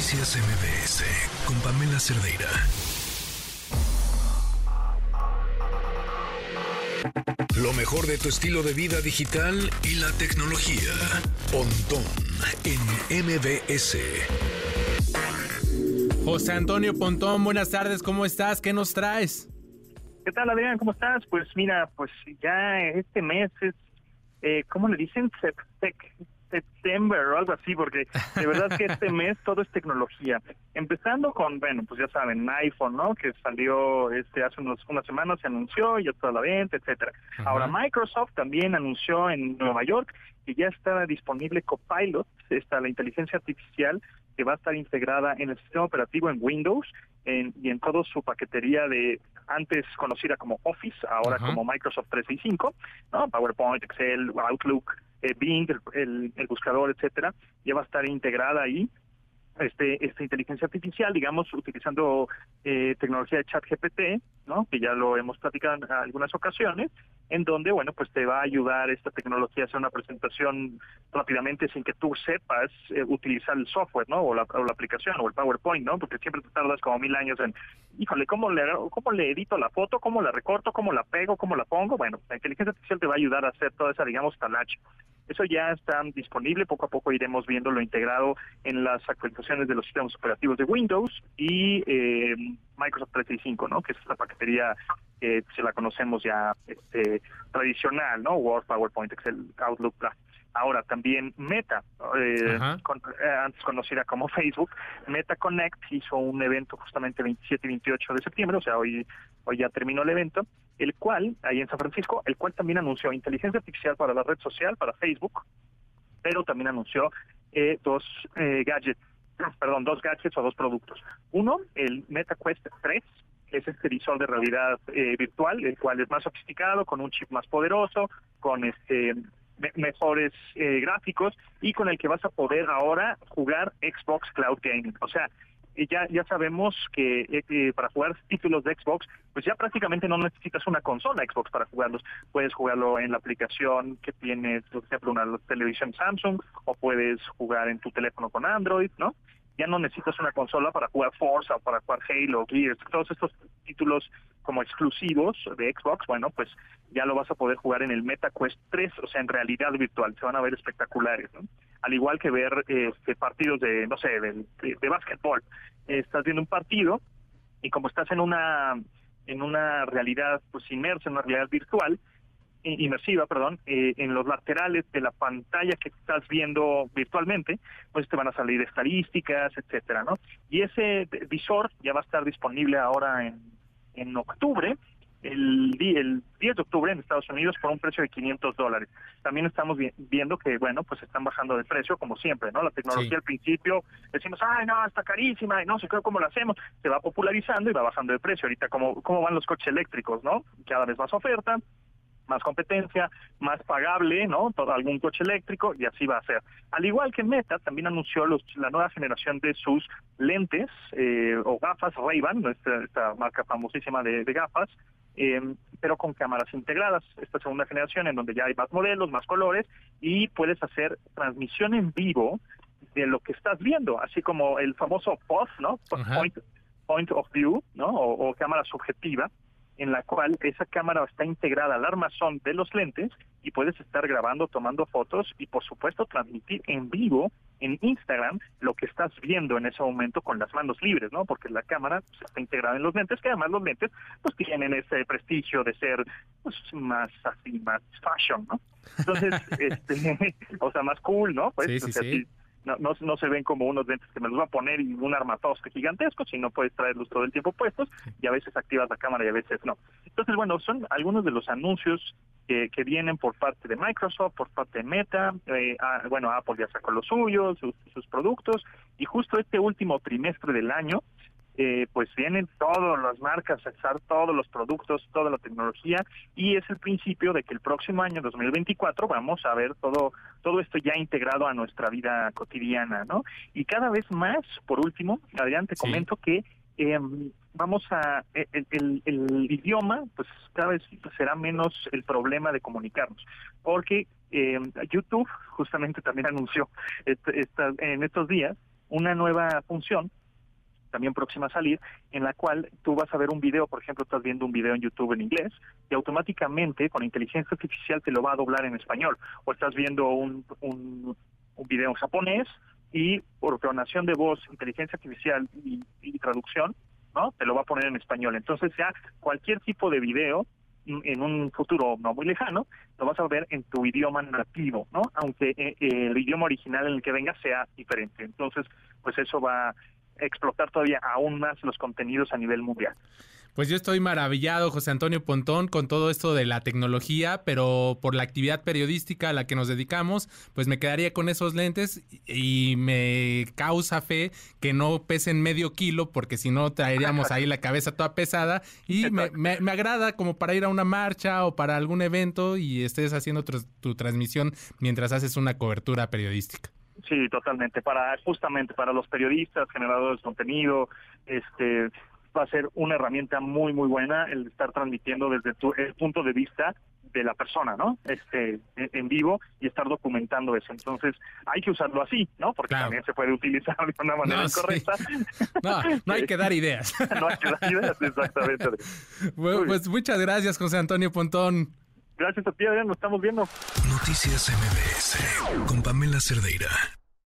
Noticias MBS con Pamela Cerdeira. Lo mejor de tu estilo de vida digital y la tecnología. Pontón en MBS. José Antonio Pontón, buenas tardes, ¿cómo estás? ¿Qué nos traes? ¿Qué tal, Adrián? ¿Cómo estás? Pues mira, pues ya este mes es, eh, ¿cómo le dicen? September o algo así, porque de verdad que este mes todo es tecnología. Empezando con, bueno, pues ya saben, iPhone, ¿no? Que salió este hace unos, unas semanas, se anunció, ya toda la venta, etcétera. Ahora Microsoft también anunció en Nueva York que ya está disponible Copilot, está la inteligencia artificial que va a estar integrada en el sistema operativo en Windows y en toda su paquetería de antes conocida como Office, ahora como Microsoft 365, ¿no? PowerPoint, Excel, Outlook, eh, Bing, el, el, buscador, etcétera, ya va a estar integrada ahí este, esta inteligencia artificial, digamos, utilizando eh, tecnología de chat GPT, ¿no? que ya lo hemos platicado en algunas ocasiones, en donde, bueno, pues te va a ayudar esta tecnología a hacer una presentación rápidamente sin que tú sepas eh, utilizar el software, ¿no? O la, o la, aplicación o el PowerPoint, ¿no? Porque siempre te tardas como mil años en, híjole, ¿cómo le, ¿cómo le edito la foto? ¿Cómo la recorto? ¿Cómo la pego? ¿Cómo la pongo? Bueno, la inteligencia artificial te va a ayudar a hacer toda esa, digamos, talacha. Eso ya está disponible, poco a poco iremos viéndolo integrado en las actualizaciones de los sistemas operativos de Windows y eh, Microsoft 365, ¿no? Que es la paquetería que se la conocemos ya este, tradicional, ¿no? Word, PowerPoint, Excel, Outlook, bla. Ahora también Meta, eh, eh, antes conocida como Facebook, Meta Connect hizo un evento justamente 27 y 28 de septiembre, o sea, hoy, hoy ya terminó el evento, el cual, ahí en San Francisco, el cual también anunció inteligencia artificial para la red social, para Facebook, pero también anunció eh, dos gadgets, perdón, dos gadgets o dos productos. Uno, el Meta Quest 3, que es este visor de realidad virtual, el cual es más sofisticado, con un chip más poderoso, con este mejores eh, gráficos y con el que vas a poder ahora jugar Xbox Cloud Gaming. O sea, ya, ya sabemos que eh, para jugar títulos de Xbox, pues ya prácticamente no necesitas una consola Xbox para jugarlos. Puedes jugarlo en la aplicación que tiene, por ejemplo, una televisión Samsung, o puedes jugar en tu teléfono con Android, ¿no? Ya no necesitas una consola para jugar Forza, para jugar Halo, Gears, todos estos títulos como exclusivos de Xbox, bueno, pues ya lo vas a poder jugar en el MetaQuest 3, o sea, en realidad virtual, se van a ver espectaculares, ¿no? Al igual que ver este, partidos de, no sé, de, de, básquetbol. estás viendo un partido y como estás en una en una realidad pues inmersa, en una realidad virtual, inmersiva, perdón, eh, en los laterales de la pantalla que estás viendo virtualmente, pues te van a salir estadísticas, etcétera, ¿no? Y ese visor ya va a estar disponible ahora en, en octubre el, el 10 de octubre en Estados Unidos por un precio de 500 dólares. También estamos viendo que, bueno, pues están bajando de precio como siempre, ¿no? La tecnología al principio decimos, ay, no, está carísima y no sé cómo lo hacemos. Se va popularizando y va bajando de precio. Ahorita, ¿cómo, cómo van los coches eléctricos, no? Cada vez más oferta, más competencia, más pagable, ¿no? Todo algún coche eléctrico y así va a ser. Al igual que Meta, también anunció los, la nueva generación de sus lentes eh, o gafas Ray-Ban, esta, esta, marca famosísima de, de gafas, eh, pero con cámaras integradas. Esta segunda generación en donde ya hay más modelos, más colores y puedes hacer transmisión en vivo de lo que estás viendo, así como el famoso POV, ¿no? Point, point of view, ¿no? o cámara subjetiva en la cual esa cámara está integrada al armazón de los lentes y puedes estar grabando, tomando fotos y por supuesto transmitir en vivo en Instagram lo que estás viendo en ese momento con las manos libres, ¿no? Porque la cámara pues, está integrada en los lentes, que además los lentes pues tienen ese prestigio de ser pues, más así, más fashion, ¿no? Entonces, este, o sea, más cool, ¿no? Pues, sí, sí, sí no, no, no, se ven como unos lentes que me los va a poner y un armatoste gigantesco, sino puedes traerlos todo el tiempo puestos y a veces activas la cámara y a veces no. Entonces, bueno, son algunos de los anuncios que, que vienen por parte de Microsoft, por parte de Meta, eh, bueno, Apple ya sacó los suyos, sus, sus productos, y justo este último trimestre del año eh, pues vienen todas las marcas a usar todos los productos, toda la tecnología y es el principio de que el próximo año 2024 vamos a ver todo todo esto ya integrado a nuestra vida cotidiana, ¿no? Y cada vez más, por último, Adrián, te comento que em, vamos a e, el, el, idioma pues cada vez será menos el problema de comunicarnos porque eh, YouTube justamente también anunció en estos días una nueva función también próxima a salir, en la cual tú vas a ver un video, por ejemplo, estás viendo un video en YouTube en inglés y automáticamente con inteligencia artificial te lo va a doblar en español. O estás viendo un, un, video en japonés y por clonación de voz, inteligencia artificial y, y traducción, ¿no? Te lo va a poner en español. Entonces ya cualquier tipo de video en un futuro no muy lejano, lo vas a ver en tu idioma nativo, ¿no? Aunque eh, el idioma original en el que venga sea diferente. Entonces, pues eso va explotar todavía aún más los contenidos a nivel mundial. Pues yo estoy maravillado, José Antonio Pontón, con todo esto de la tecnología, pero por la actividad periodística a la que nos dedicamos, pues me quedaría con esos lentes y me causa fe que no pesen medio kilo, porque si no traeríamos ahí la cabeza toda pesada. Y me, me, agrada como para ir a una marcha o para algún evento y estés haciendo tu transmisión mientras haces una cobertura periodística. Sí, totalmente. Para justamente para los periodistas, generadores de contenido, este va a ser una herramienta muy muy buena el estar transmitiendo desde tu, el punto de vista de la persona, ¿no? Este en vivo y estar documentando eso. Entonces, hay que usarlo así, ¿no? Porque también se puede utilizar de una manera incorrecta. No, no hay que dar ideas. no hay que dar ideas, exactamente. Bueno, pues muchas gracias, José Antonio Pontón. Gracias a ti, Adrián, nos estamos viendo. Noticias MBS con Pamela Cerdeira.